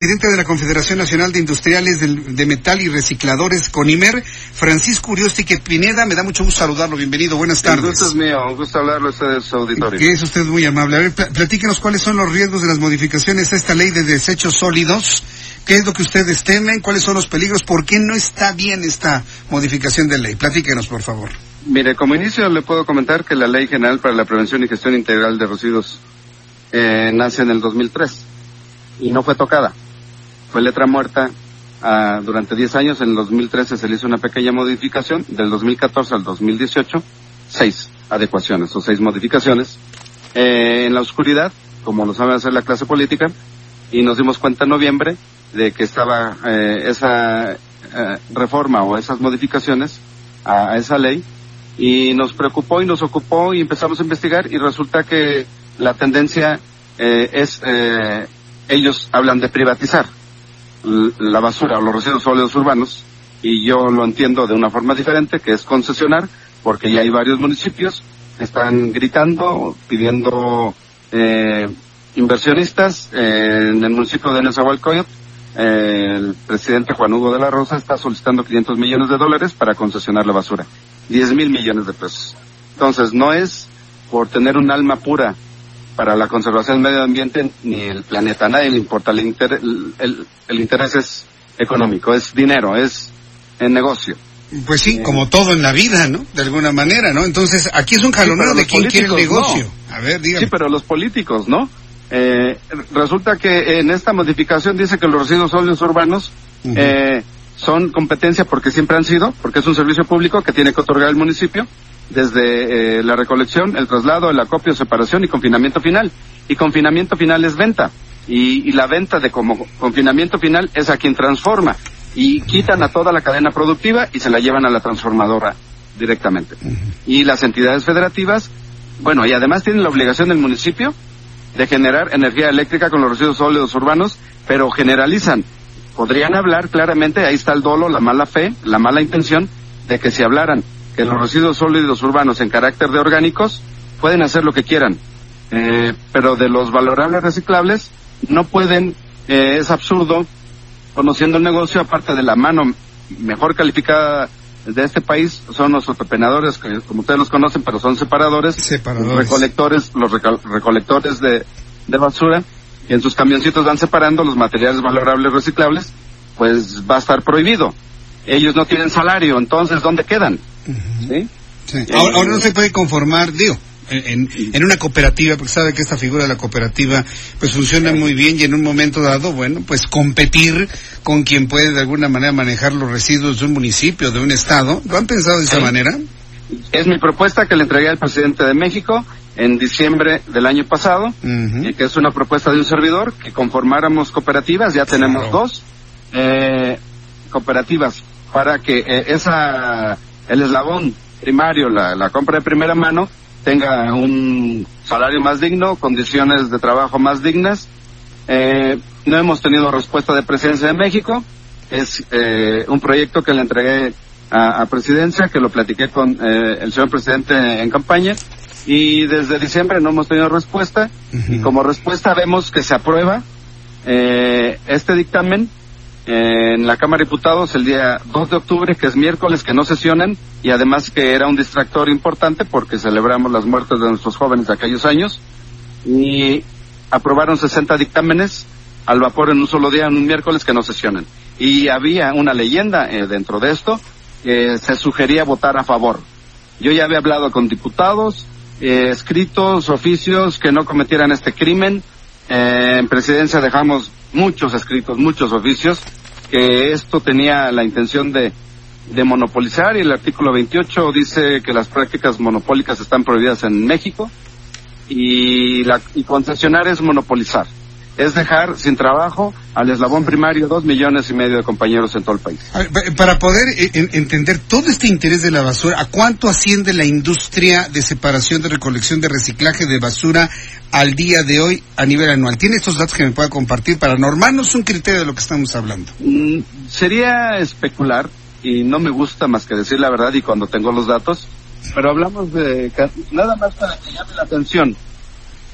Presidente de la Confederación Nacional de Industriales de Metal y Recicladores, CONIMER, Francisco Uriostique Pineda, me da mucho gusto saludarlo, bienvenido, buenas tardes. El gusto es mío, un gusto hablarle a ustedes, auditorio. Que es usted muy amable. A ver, platíquenos cuáles son los riesgos de las modificaciones a esta ley de desechos sólidos, qué es lo que ustedes temen, cuáles son los peligros, por qué no está bien esta modificación de ley. Platíquenos, por favor. Mire, como inicio le puedo comentar que la Ley General para la Prevención y Gestión Integral de Residuos eh, nace en el 2003 y no fue tocada fue letra muerta uh, durante 10 años. En el 2013 se le hizo una pequeña modificación. Del 2014 al 2018, seis adecuaciones o seis modificaciones. Eh, en la oscuridad, como lo sabe hacer la clase política, y nos dimos cuenta en noviembre de que estaba eh, esa eh, reforma o esas modificaciones a, a, esa ley y nos preocupó y nos ocupó y empezamos a investigar y resulta que la tendencia eh, es eh, ellos hablan de privatizar la basura o los residuos sólidos urbanos y yo lo entiendo de una forma diferente, que es concesionar, porque ya hay varios municipios que están gritando, pidiendo eh, inversionistas. Eh, en el municipio de Nezahualcóyotl, eh, el presidente Juan Hugo de la Rosa está solicitando 500 millones de dólares para concesionar la basura. 10 mil millones de pesos. Entonces, no es por tener un alma pura para la conservación del medio ambiente ni el planeta. A nadie le importa. El, inter, el, el, el, interés es económico, es dinero, es el negocio. Pues sí, eh, como todo en la vida, ¿no? De alguna manera, ¿no? Entonces, aquí es un jalonero sí, de quién quiere el negocio. No. A ver, dígame. Sí, pero los políticos, ¿no? Eh, resulta que en esta modificación dice que los residuos sólidos urbanos uh -huh. eh, son competencia porque siempre han sido, porque es un servicio público que tiene que otorgar el municipio desde eh, la recolección, el traslado, el acopio, separación y confinamiento final. Y confinamiento final es venta. Y, y, la venta de como confinamiento final es a quien transforma. Y quitan a toda la cadena productiva y se la llevan a la transformadora directamente. Y las entidades federativas, bueno, y además tienen la obligación del municipio de generar energía eléctrica con los residuos sólidos urbanos, pero generalizan. Podrían hablar claramente, ahí está el dolo, la mala fe, la mala intención, de que si hablaran que los residuos sólidos urbanos en carácter de orgánicos pueden hacer lo que quieran, eh, pero de los valorables reciclables no pueden, eh, es absurdo, conociendo el negocio, aparte de la mano mejor calificada de este país, son los pepenadores, que como ustedes los conocen, pero son separadores, separadores. recolectores, los reco recolectores de, de basura, y en sus camioncitos van separando los materiales valorables reciclables, pues va a estar prohibido. Ellos no tienen salario, entonces, ¿dónde quedan? Uh -huh. ¿Sí? Sí. Ahora, ahora, no se puede conformar, digo, en, en, una cooperativa, porque sabe que esta figura de la cooperativa pues funciona muy bien y en un momento dado, bueno, pues competir con quien puede de alguna manera manejar los residuos de un municipio, de un estado. ¿Lo han pensado de esa sí. manera? Es mi propuesta que le entregué al presidente de México en diciembre del año pasado, uh -huh. y que es una propuesta de un servidor, que conformáramos cooperativas, ya tenemos claro. dos eh, cooperativas para que eh, esa el eslabón primario, la, la, compra de primera mano, tenga un salario más digno, condiciones de trabajo más dignas. Eh, no hemos tenido respuesta de Presidencia de México. Es eh, un proyecto que le entregué a, a Presidencia, que lo platiqué con eh, el señor presidente en campaña. Y desde diciembre no hemos tenido respuesta. Uh -huh. Y como respuesta vemos que se aprueba eh, este dictamen en la Cámara de Diputados el día 2 de octubre, que es miércoles, que no sesionan, y además que era un distractor importante porque celebramos las muertes de nuestros jóvenes de aquellos años, y aprobaron 60 dictámenes al vapor en un solo día, en un miércoles, que no sesionan. Y había una leyenda eh, dentro de esto que se sugería votar a favor. Yo ya había hablado con diputados, eh, escritos, oficios que no cometieran este crimen. Eh, en presidencia dejamos muchos escritos, muchos oficios, que esto tenía la intención de, de monopolizar y el artículo 28 dice que las prácticas monopólicas están prohibidas en México y, la, y concesionar es monopolizar. Es dejar sin trabajo al eslabón primario dos millones y medio de compañeros en todo el país. Para poder eh, entender todo este interés de la basura, ¿a cuánto asciende la industria de separación, de recolección, de reciclaje de basura al día de hoy a nivel anual? ¿Tiene estos datos que me pueda compartir para normarnos un criterio de lo que estamos hablando? Mm, sería especular y no me gusta más que decir la verdad y cuando tengo los datos, pero hablamos de nada más para que llame la atención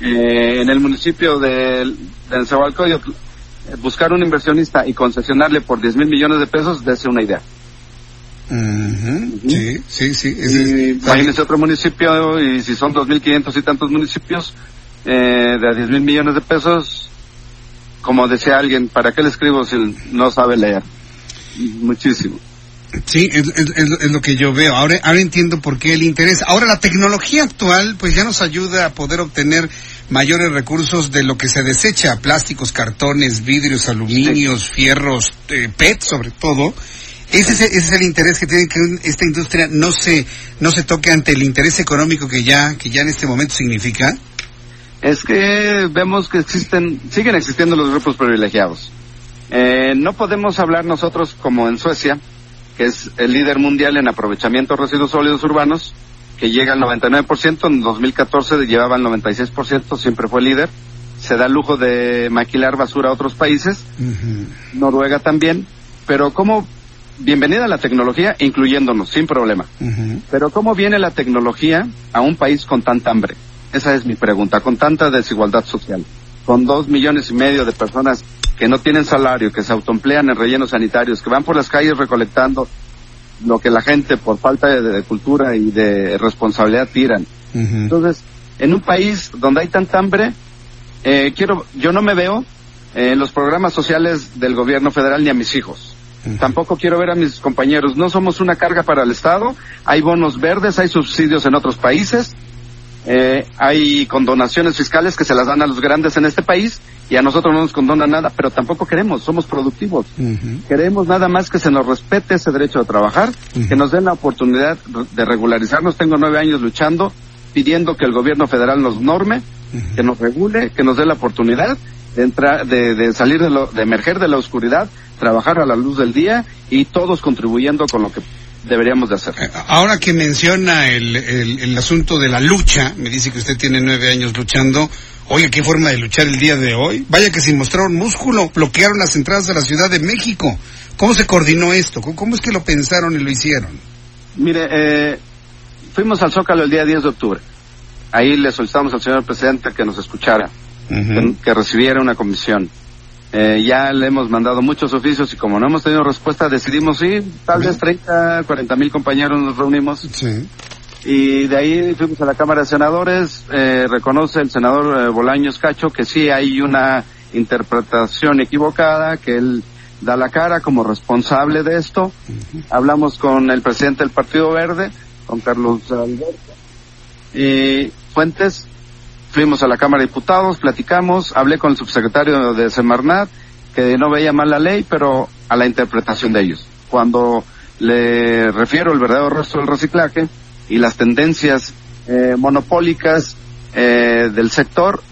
eh, en el municipio de, de eh, buscar un inversionista y concesionarle por 10 mil millones de pesos, dése una idea. Sí, sí, sí. imagínese otro municipio y si son 2.500 y tantos municipios eh, de 10 mil millones de pesos, como decía alguien, ¿para qué le escribo si no sabe leer? Muchísimo. Sí, es, lo que yo veo. Ahora, ahora entiendo por qué el interés. Ahora la tecnología actual, pues ya nos ayuda a poder obtener mayores recursos de lo que se desecha, plásticos, cartones, vidrios, aluminios, fierros, eh, PET sobre todo. Ese es, ese es, el interés que tiene que esta industria no se no se toque ante el interés económico que ya que ya en este momento significa. Es que vemos que existen siguen existiendo los grupos privilegiados. Eh, no podemos hablar nosotros como en Suecia, que es el líder mundial en aprovechamiento de residuos sólidos urbanos, que llega al 99%, en 2014 llevaba el 96%, siempre fue líder. Se da el lujo de maquilar basura a otros países, Noruega también, pero ¿cómo, bienvenida a la tecnología, incluyéndonos, sin problema, pero ¿cómo viene la tecnología a un país con tanta hambre? Esa es mi pregunta, con tanta desigualdad social, con dos millones y medio de personas que no tienen salario, que se autoemplean en rellenos sanitarios, que van por las calles recolectando lo que la gente por falta de, cultura y de responsabilidad tiran. Entonces, en un país donde hay tanta hambre, eh, quiero, yo no me veo en los programas sociales del gobierno federal ni a mis hijos. Tampoco quiero ver a mis compañeros. No somos una carga para el Estado. Hay bonos verdes, hay subsidios en otros países. Eh, hay condonaciones fiscales que se las dan a los grandes en este país y a nosotros no nos condona nada, pero tampoco queremos, somos productivos. Queremos nada más que se nos respete ese derecho a trabajar, que nos den la oportunidad de regularizarnos. Tengo nueve años luchando, pidiendo que el gobierno federal nos norme, que nos regule, que nos dé la oportunidad de entrar, de, de salir de, lo, de emerger de la oscuridad, trabajar a la luz del día y todos contribuyendo con lo que deberíamos de hacer. Eh, ahora que menciona el, el, asunto de la lucha, me dice que usted tiene nueve años luchando. Oye, qué forma de luchar el día de hoy. Vaya que sin mostrar un músculo, bloquearon las entradas de la Ciudad de México. ¿Cómo se coordinó esto? ¿Cómo es que lo pensaron y lo hicieron? Mire, eh, fuimos al Zócalo el día 10 de octubre. Ahí le solicitamos al señor presidente que nos escuchara, que recibiera una comisión. Eh, ya le hemos mandado muchos oficios y como no hemos tenido respuesta, decidimos ir, tal vez 30, 40 mil compañeros nos reunimos. Sí. Y de ahí fuimos a la Cámara de Senadores, eh, reconoce el senador eh, Bolaños Cacho que sí hay una interpretación equivocada, que él da la cara como responsable de esto. Hablamos con el presidente del Partido Verde, con Carlos Alberto. Y Fuentes, Fuimos a la Cámara de Diputados, platicamos, hablé con el subsecretario de Semarnat, que no veía mal la ley, pero a la interpretación de ellos. Cuando le refiero el verdadero rostro del reciclaje y las tendencias eh, monopólicas eh, del sector,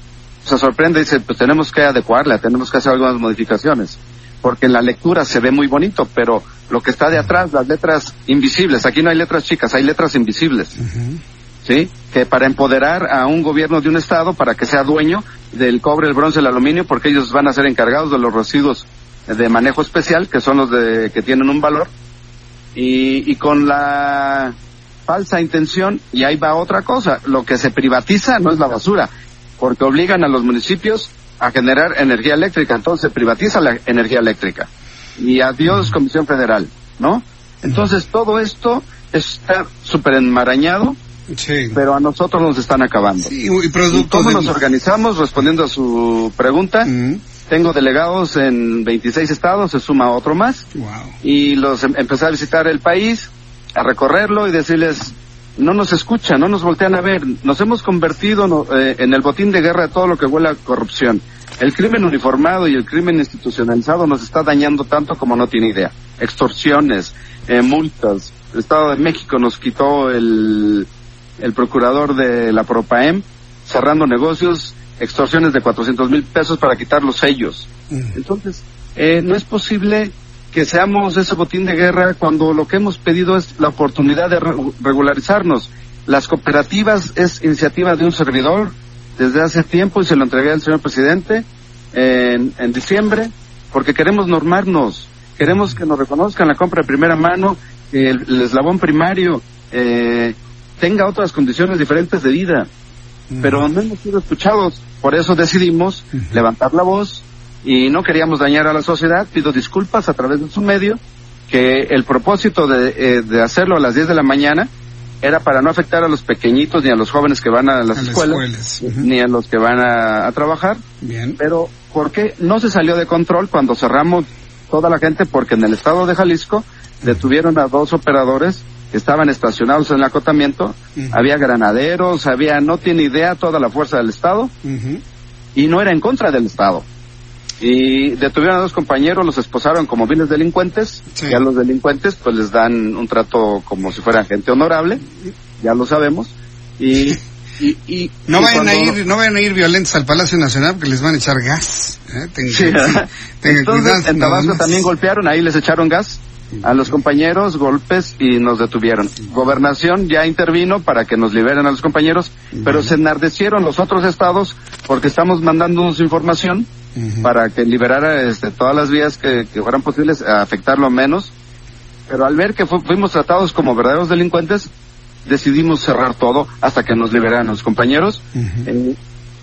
se sorprende y dice, pues tenemos que adecuarla, tenemos que hacer algunas modificaciones. Porque en la lectura se ve muy bonito, pero lo que está de atrás, las letras invisibles, aquí no hay letras chicas, hay letras invisibles. ¿sí? Que para empoderar a un gobierno de un estado para que sea dueño del cobre, el bronce, el aluminio, porque ellos van a ser encargados de los residuos de manejo especial, que son los de, que tienen un valor, y, y con la falsa intención, y ahí va otra cosa, lo que se privatiza no es la basura, porque obligan a los municipios a generar energía eléctrica, entonces se privatiza la energía eléctrica. Y adiós Comisión Federal, ¿no? Entonces todo esto está súper enmarañado pero a nosotros nos están acabando. y, ¿Cómo nos organizamos? Respondiendo a su pregunta, tengo delegados en 26 estados, se suma otro más, y los em, empecé a visitar el país, a recorrerlo y decirles, no nos escuchan, no nos voltean a ver, nos hemos convertido eh, en el botín de guerra de todo lo que huele a corrupción. El crimen uniformado y el crimen institucionalizado nos está dañando tanto como no tiene idea. Extorsiones, eh, multas. El Estado de México nos quitó el, el procurador de la Propaem, cerrando negocios extorsiones de 400 mil pesos para quitar los sellos. Entonces, eh, no es posible que seamos ese botín de guerra cuando lo que hemos pedido es la oportunidad de regularizarnos. Las cooperativas es iniciativa de un servidor desde hace tiempo y se lo entregué al señor presidente en, en diciembre porque queremos normarnos, queremos que nos reconozcan la compra de primera mano, que el, eslabón primario eh, tenga otras condiciones diferentes de vida. Pero no hemos sido escuchados, por eso decidimos levantar la voz y no queríamos dañar a la sociedad. Pido disculpas a través de su medio, que el propósito de, eh, de hacerlo a las 10 de la mañana era para no afectar a los pequeñitos ni a los jóvenes que van a las escuelas, ni a los que van a, trabajar. Bien. Pero ¿por qué no se salió de control cuando cerramos toda la gente? Porque en el estado de Jalisco detuvieron a dos operadores que estaban estacionados en el acotamiento, había granaderos, había, no tiene idea, toda la fuerza del Estado, y no era en contra del Estado. Y detuvieron a dos compañeros, los esposaron como bienes delincuentes, y a los delincuentes pues les dan un trato como si fuera gente honorable, ya lo sabemos, y... Y, no vayan a ir no vayan a ir violentos al Palacio Nacional porque les van a echar gas ¿eh? Entonces, en Tabasco también golpearon ahí les echaron gas a los compañeros golpes y nos detuvieron. Gobernación ya intervino para que nos liberen a los compañeros, pero se enardecieron los otros estados porque estamos mandándonos información para que liberara este, todas las vías que, fueran posibles a afectarlo menos. Pero al ver que fuimos tratados como verdaderos delincuentes, decidimos cerrar todo hasta que nos liberaran los compañeros. Eh,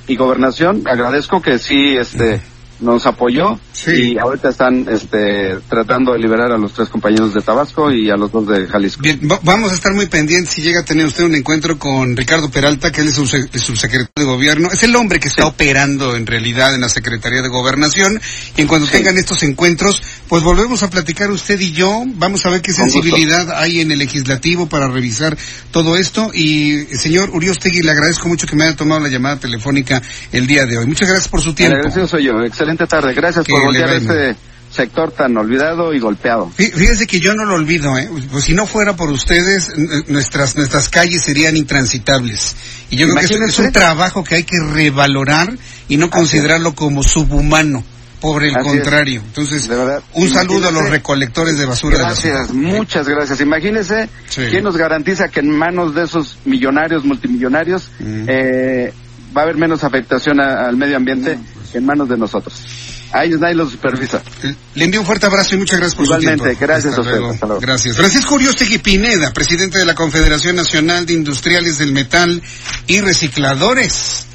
y gobernación, agradezco que sí, este, nos apoyó y ahorita están este, tratando de liberar a los tres compañeros de Tabasco y a los dos de Jalisco. Bien, vamos a estar muy pendientes si llega a tener usted un encuentro con Ricardo Peralta, que él es el subsecretario de Gobierno. Es el hombre que está operando en realidad en la Secretaría de Gobernación y en cuanto tengan estos encuentros, pues volvemos a platicar usted y yo. Vamos a ver qué sensibilidad hay en el legislativo para revisar todo esto. Y señor Uriostegui, le agradezco mucho que me haya tomado la llamada telefónica el día de hoy. Muchas gracias por su tiempo. Agradecido soy yo. Excelente tarde. Gracias por voltear este sector tan olvidado y golpeado. Fíjese que yo no lo olvido, ¿eh? Pues si no fuera por ustedes, nuestras nuestras calles serían intransitables. Y yo creo que es, un trabajo que hay que revalorar y no considerarlo como subhumano. Por el contrario. Entonces, un saludo a los recolectores de basura. Gracias, muchas gracias. Imagínese quién nos garantiza que en manos de esos millonarios, multimillonarios, mm. eh, va a haber menos afectación al medio ambiente pues. En manos de nosotros. A ellos nadie los supervisa. Le envío un fuerte abrazo y muchas gracias por su tiempo. Igualmente, gracias a usted. Gracias. Francisco Uriostegui Pineda, presidente de la Confederación Nacional de Industriales del Metal y Recicladores.